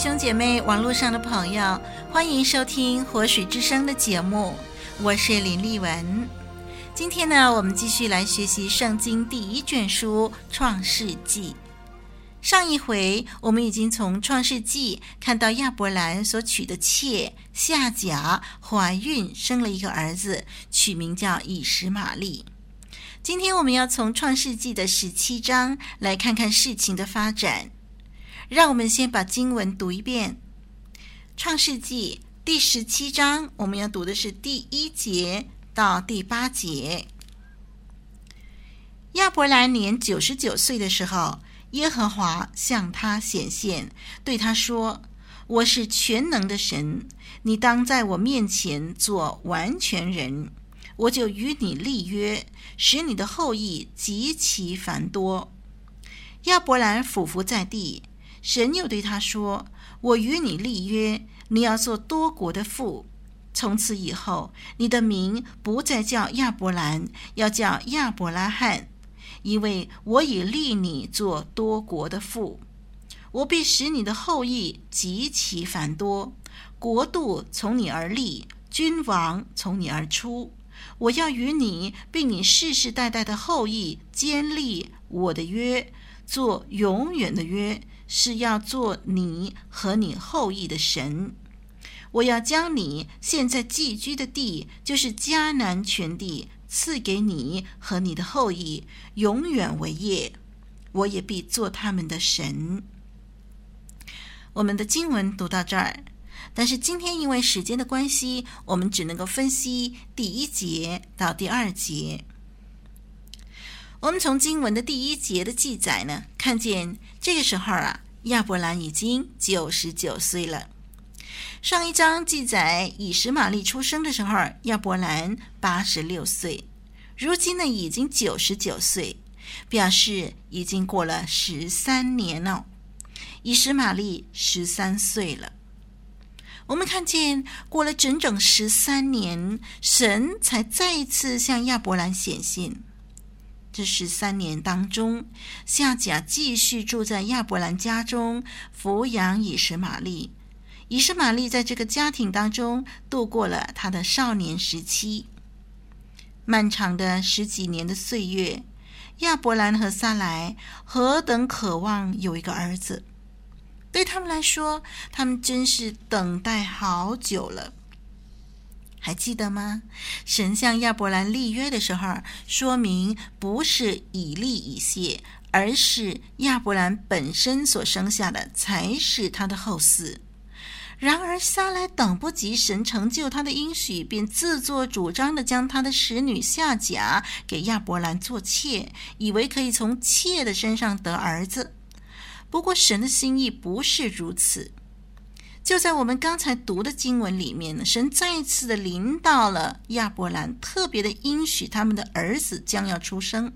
兄姐妹，网络上的朋友，欢迎收听活水之声的节目，我是林丽文。今天呢，我们继续来学习圣经第一卷书《创世纪》。上一回我们已经从《创世纪》看到亚伯兰所娶的妾夏甲怀孕，生了一个儿子，取名叫以实玛利。今天我们要从《创世纪》的十七章来看看事情的发展。让我们先把经文读一遍，《创世纪》第十七章，我们要读的是第一节到第八节。亚伯兰年九十九岁的时候，耶和华向他显现，对他说：“我是全能的神，你当在我面前做完全人，我就与你立约，使你的后裔极其繁多。”亚伯兰俯伏在地。神又对他说：“我与你立约，你要做多国的父。从此以后，你的名不再叫亚伯兰，要叫亚伯拉罕，因为我已立你做多国的父。我必使你的后裔极其繁多，国度从你而立，君王从你而出。我要与你并你世世代代的后裔坚立我的约，做永远的约。”是要做你和你后裔的神。我要将你现在寄居的地，就是迦南全地，赐给你和你的后裔，永远为业。我也必做他们的神。我们的经文读到这儿，但是今天因为时间的关系，我们只能够分析第一节到第二节。我们从经文的第一节的记载呢，看见这个时候啊，亚伯兰已经九十九岁了。上一章记载以实玛利出生的时候，亚伯兰八十六岁，如今呢已经九十九岁，表示已经过了十三年了。以实玛利十三岁了。我们看见过了整整十三年，神才再一次向亚伯兰显现。这十三年当中，夏甲继续住在亚伯兰家中，抚养以实玛利。以实玛利在这个家庭当中度过了他的少年时期。漫长的十几年的岁月，亚伯兰和撒莱何等渴望有一个儿子，对他们来说，他们真是等待好久了。还记得吗？神向亚伯兰立约的时候，说明不是以利以谢，而是亚伯兰本身所生下的才是他的后嗣。然而撒来等不及神成就他的应许，便自作主张地将他的使女夏甲给亚伯兰做妾，以为可以从妾的身上得儿子。不过神的心意不是如此。就在我们刚才读的经文里面呢，神再一次的临到了亚伯兰，特别的应许他们的儿子将要出生。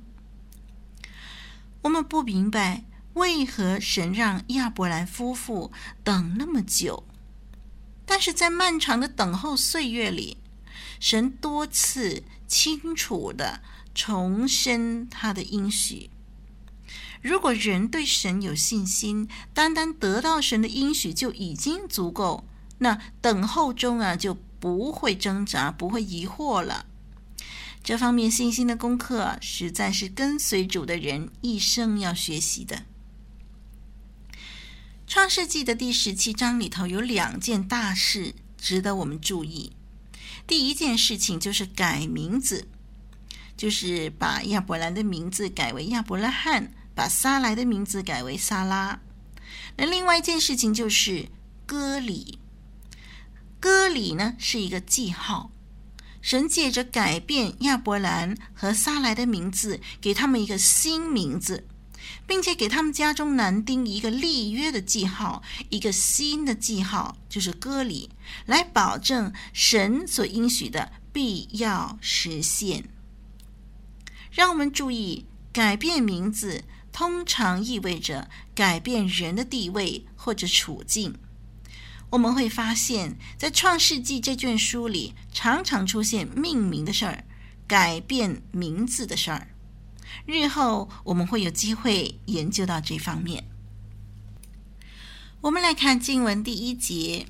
我们不明白为何神让亚伯兰夫妇等那么久，但是在漫长的等候岁月里，神多次清楚的重申他的应许。如果人对神有信心，单单得到神的应许就已经足够，那等候中啊就不会挣扎，不会疑惑了。这方面信心的功课，实在是跟随主的人一生要学习的。创世纪的第十七章里头有两件大事值得我们注意。第一件事情就是改名字，就是把亚伯兰的名字改为亚伯拉罕。把撒莱的名字改为撒拉。那另外一件事情就是割礼。割礼呢是一个记号，神借着改变亚伯兰和撒莱的名字，给他们一个新名字，并且给他们家中男丁一个立约的记号，一个新的记号，就是割礼，来保证神所应许的必要实现。让我们注意，改变名字通常意味着改变人的地位或者处境。我们会发现，在《创世纪》这卷书里，常常出现命名的事儿，改变名字的事儿。日后我们会有机会研究到这方面。我们来看经文第一节。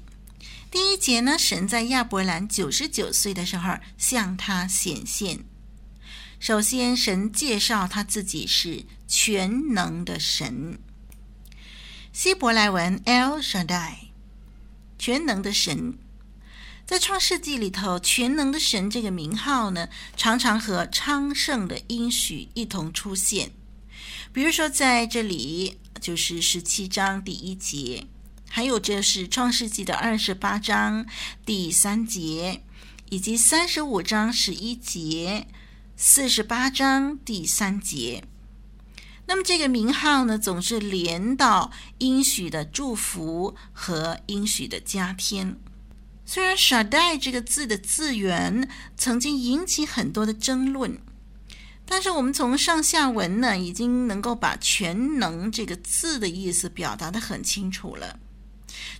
第一节呢，神在亚伯兰九十九岁的时候向他显现。首先，神介绍他自己是全能的神。希伯来文 El Shaddai，全能的神。在创世纪里头，“全能的神”这个名号呢，常常和昌盛的应许一同出现。比如说，在这里就是十七章第一节，还有就是创世纪的二十八章第三节，以及三十五章十一节、四十八章第三节。那么这个名号呢，总是连到应许的祝福和应许的加添。虽然 s h a d a i 这个字的字源曾经引起很多的争论，但是我们从上下文呢，已经能够把“全能”这个字的意思表达得很清楚了。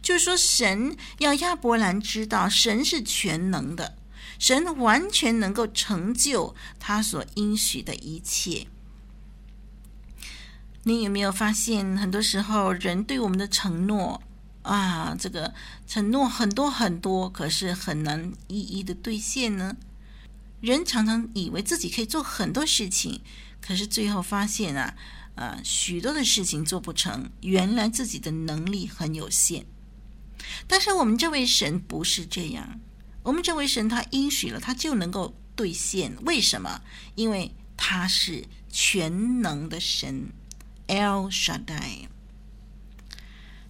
就是说，神要亚伯兰知道，神是全能的，神完全能够成就他所应许的一切。你有没有发现，很多时候人对我们的承诺？啊，这个承诺很多很多，可是很难一一的兑现呢。人常常以为自己可以做很多事情，可是最后发现啊，啊，许多的事情做不成，原来自己的能力很有限。但是我们这位神不是这样，我们这位神他应许了，他就能够兑现。为什么？因为他是全能的神，El Shaddai。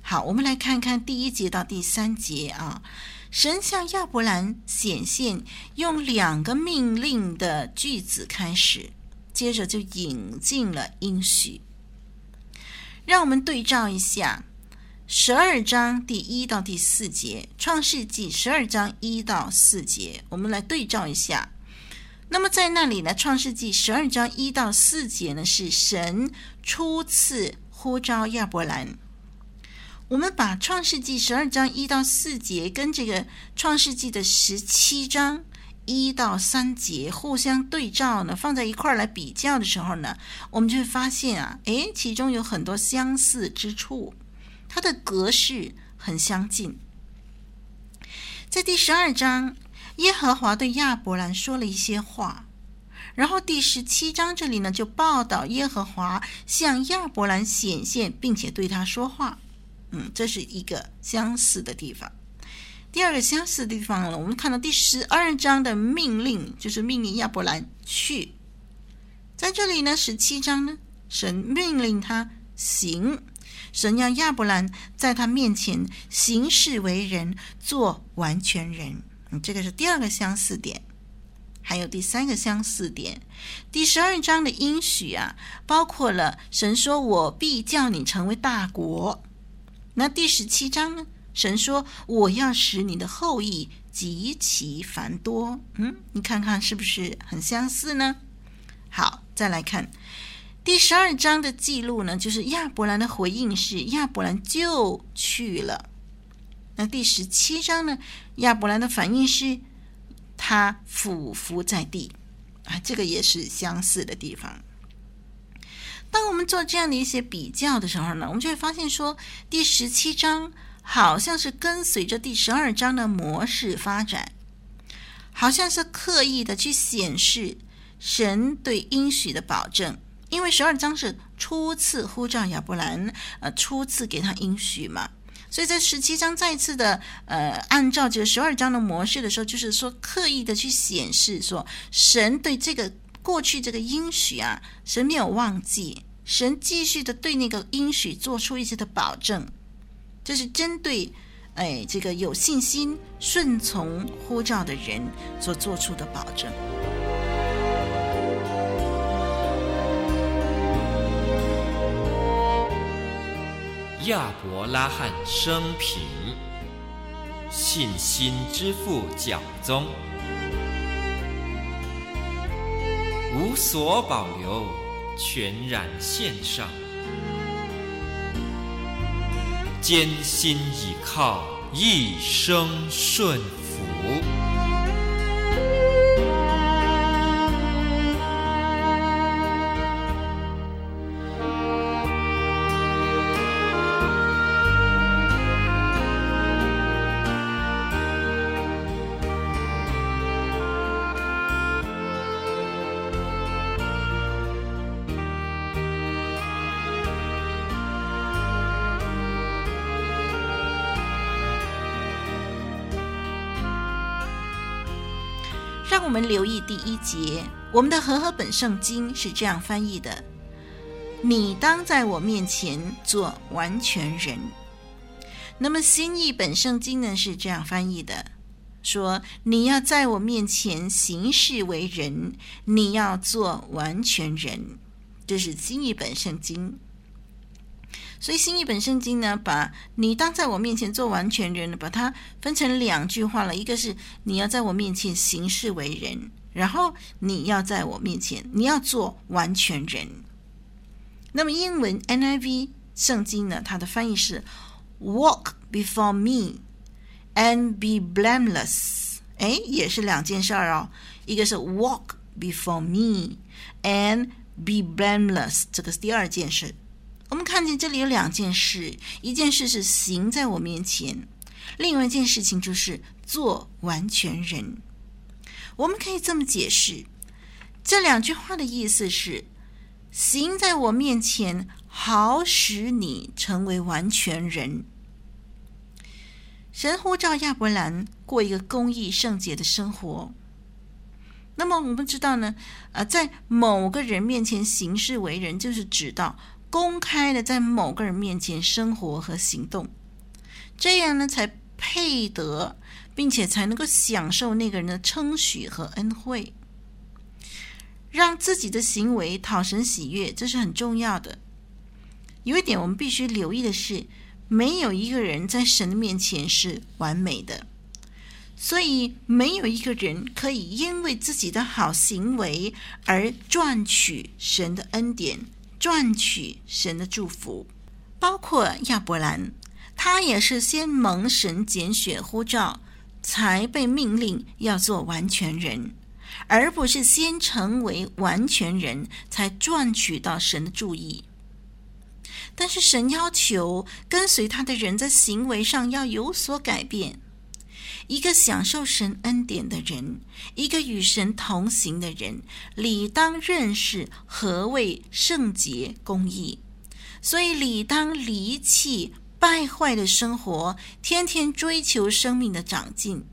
好，我们来看看第一节到第三节啊。神向亚伯兰显现，用两个命令的句子开始，接着就引进了应许。让我们对照一下十二章第一到第四节，《创世纪》十二章一到四节，我们来对照一下。那么在那里呢，《创世纪》十二章一到四节呢，是神初次呼召亚伯兰。我们把《创世纪》十二章一到四节跟这个《创世纪》的十七章一到三节互相对照呢，放在一块儿来比较的时候呢，我们就会发现啊，诶，其中有很多相似之处，它的格式很相近。在第十二章，耶和华对亚伯兰说了一些话，然后第十七章这里呢，就报道耶和华向亚伯兰显现，并且对他说话。嗯，这是一个相似的地方。第二个相似的地方呢，我们看到第十二章的命令，就是命令亚伯兰去。在这里呢，十七章呢，神命令他行，神要亚伯兰在他面前行事为人，做完全人。嗯，这个是第二个相似点。还有第三个相似点，第十二章的应许啊，包括了神说：“我必叫你成为大国。”那第十七章呢？神说：“我要使你的后裔极其繁多。”嗯，你看看是不是很相似呢？好，再来看第十二章的记录呢，就是亚伯兰的回应是亚伯兰就去了。那第十七章呢，亚伯兰的反应是他俯伏在地啊，这个也是相似的地方。当我们做这样的一些比较的时候呢，我们就会发现说，第十七章好像是跟随着第十二章的模式发展，好像是刻意的去显示神对应许的保证。因为十二章是初次呼召亚伯兰，呃，初次给他应许嘛，所以在十七章再次的呃，按照这个十二章的模式的时候，就是说刻意的去显示说神对这个。过去这个应许啊，神没有忘记，神继续的对那个应许做出一些的保证，这是针对哎这个有信心顺从呼召的人所做出的保证。亚伯拉罕生平，信心之父讲宗，无所保留，全然献上，艰辛倚靠，一生顺服。让我们留意第一节，我们的和合本圣经是这样翻译的：“你当在我面前做完全人。”那么新译本圣经呢是这样翻译的：“说你要在我面前行事为人，你要做完全人。”这是新译本圣经。所以新译本圣经呢，把你当在我面前做完全人，把它分成两句话了。一个是你要在我面前行事为人，然后你要在我面前你要做完全人。那么英文 NIV 圣经呢，它的翻译是 Walk before me and be blameless。哎，也是两件事儿哦。一个是 Walk before me and be blameless，这个是第二件事。我们看见这里有两件事，一件事是行在我面前，另外一件事情就是做完全人。我们可以这么解释，这两句话的意思是：行在我面前，好使你成为完全人。神呼召亚伯兰过一个公义圣洁的生活。那么我们知道呢，呃，在某个人面前行事为人，就是指到。公开的在某个人面前生活和行动，这样呢才配得，并且才能够享受那个人的称许和恩惠，让自己的行为讨神喜悦，这是很重要的。有一点我们必须留意的是，没有一个人在神的面前是完美的，所以没有一个人可以因为自己的好行为而赚取神的恩典。赚取神的祝福，包括亚伯兰，他也是先蒙神拣选呼召，才被命令要做完全人，而不是先成为完全人才赚取到神的注意。但是神要求跟随他的人在行为上要有所改变。一个享受神恩典的人，一个与神同行的人，理当认识何谓圣洁公义，所以理当离弃败坏的生活，天天追求生命的长进。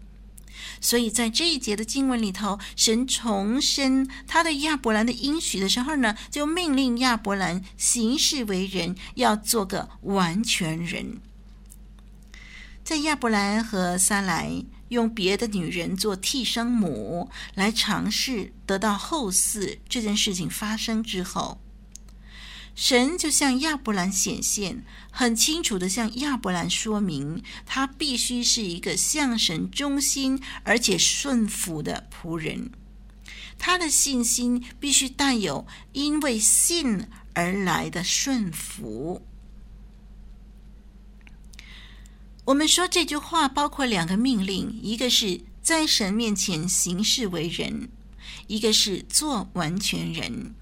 所以在这一节的经文里头，神重申他对亚伯兰的应许的时候呢，就命令亚伯兰行事为人，要做个完全人。在亚伯兰和撒莱用别的女人做替生母来尝试得到后嗣这件事情发生之后，神就向亚伯兰显现，很清楚的向亚伯兰说明，他必须是一个向神忠心而且顺服的仆人，他的信心必须带有因为信而来的顺服。我们说这句话包括两个命令，一个是在神面前行事为人，一个是做完全人。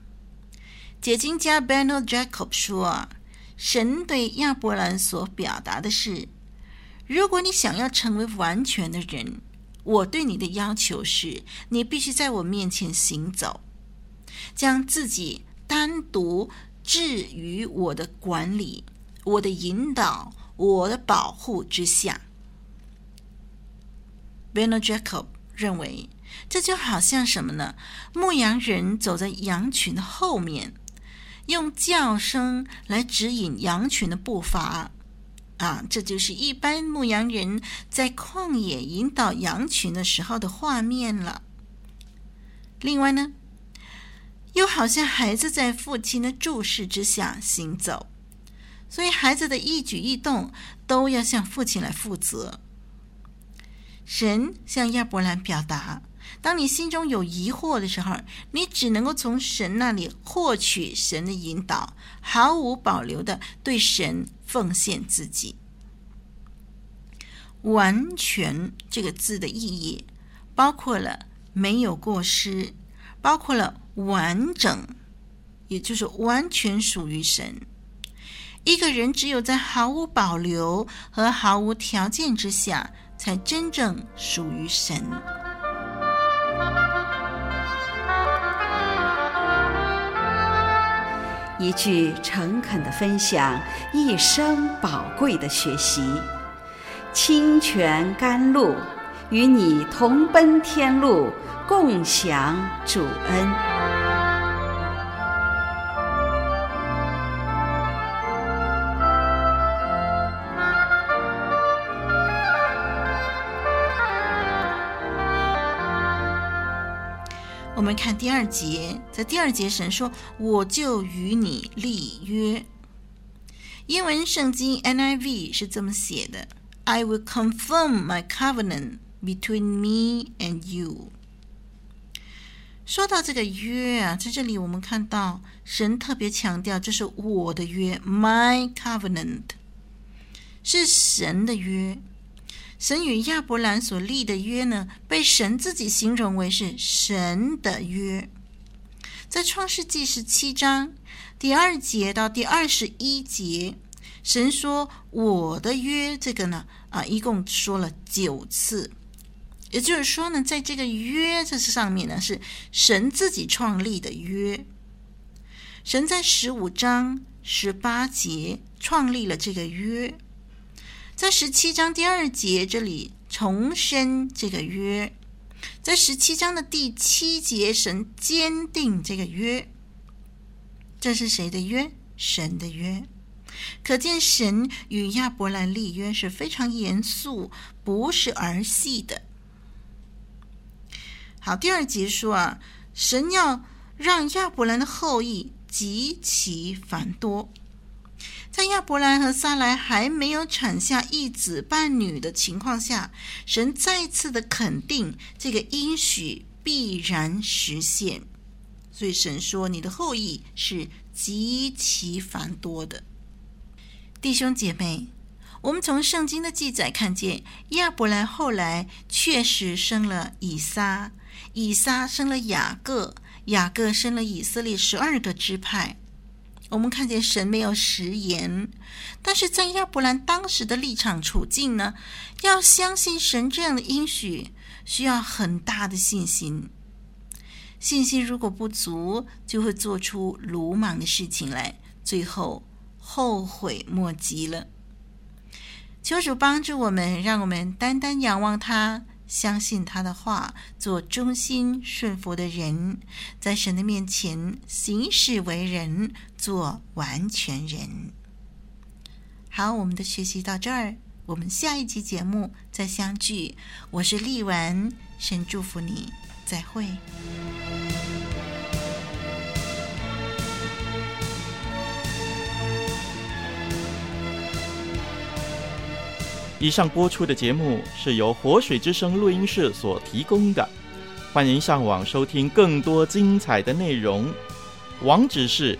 解经家 Beno Jacob 说，神对亚伯兰所表达的是：如果你想要成为完全的人，我对你的要求是，你必须在我面前行走，将自己单独置于我的管理、我的引导。我的保护之下，Beno Jacob 认为这就好像什么呢？牧羊人走在羊群的后面，用叫声来指引羊群的步伐。啊，这就是一般牧羊人在旷野引导羊群的时候的画面了。另外呢，又好像孩子在父亲的注视之下行走。所以孩子的一举一动都要向父亲来负责。神向亚伯兰表达：当你心中有疑惑的时候，你只能够从神那里获取神的引导，毫无保留的对神奉献自己。完全这个字的意义，包括了没有过失，包括了完整，也就是完全属于神。一个人只有在毫无保留和毫无条件之下，才真正属于神。一句诚恳的分享，一生宝贵的学习。清泉甘露，与你同奔天路，共享主恩。第二节，在第二节，神说：“我就与你立约。”英文圣经 NIV 是这么写的。I will confirm my covenant between me and you。说到这个约啊，在这里我们看到神特别强调，这是我的约，my covenant，是神的约。神与亚伯兰所立的约呢，被神自己形容为是神的约。在创世纪十七章第二节到第二十一节。神说：“我的约，这个呢，啊，一共说了九次，也就是说呢，在这个约这上面呢，是神自己创立的约。神在十五章十八节创立了这个约，在十七章第二节这里重申这个约，在十七章的第七节，神坚定这个约。这是谁的约？神的约。”可见神与亚伯兰立约是非常严肃，不是儿戏的。好，第二节说啊，神要让亚伯兰的后裔极其繁多。在亚伯兰和撒莱还没有产下一子半女的情况下，神再次的肯定这个应许必然实现。所以神说：“你的后裔是极其繁多的。”弟兄姐妹，我们从圣经的记载看见，亚伯兰后来确实生了以撒，以撒生了雅各，雅各生了以色列十二个支派。我们看见神没有食言，但是在亚伯兰当时的立场处境呢，要相信神这样的应许，需要很大的信心。信心如果不足，就会做出鲁莽的事情来，最后。后悔莫及了。求主帮助我们，让我们单单仰望他，相信他的话，做忠心顺服的人，在神的面前行事为人，做完全人。好，我们的学习到这儿，我们下一期节目再相聚。我是丽文，神祝福你，再会。以上播出的节目是由活水之声录音室所提供的，欢迎上网收听更多精彩的内容，网址是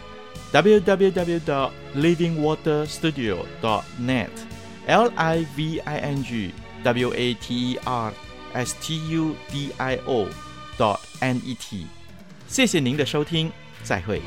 www.livingwaterstudio.net，l i v i n g w a t e r s t u d i o dot n e t。谢谢您的收听，再会。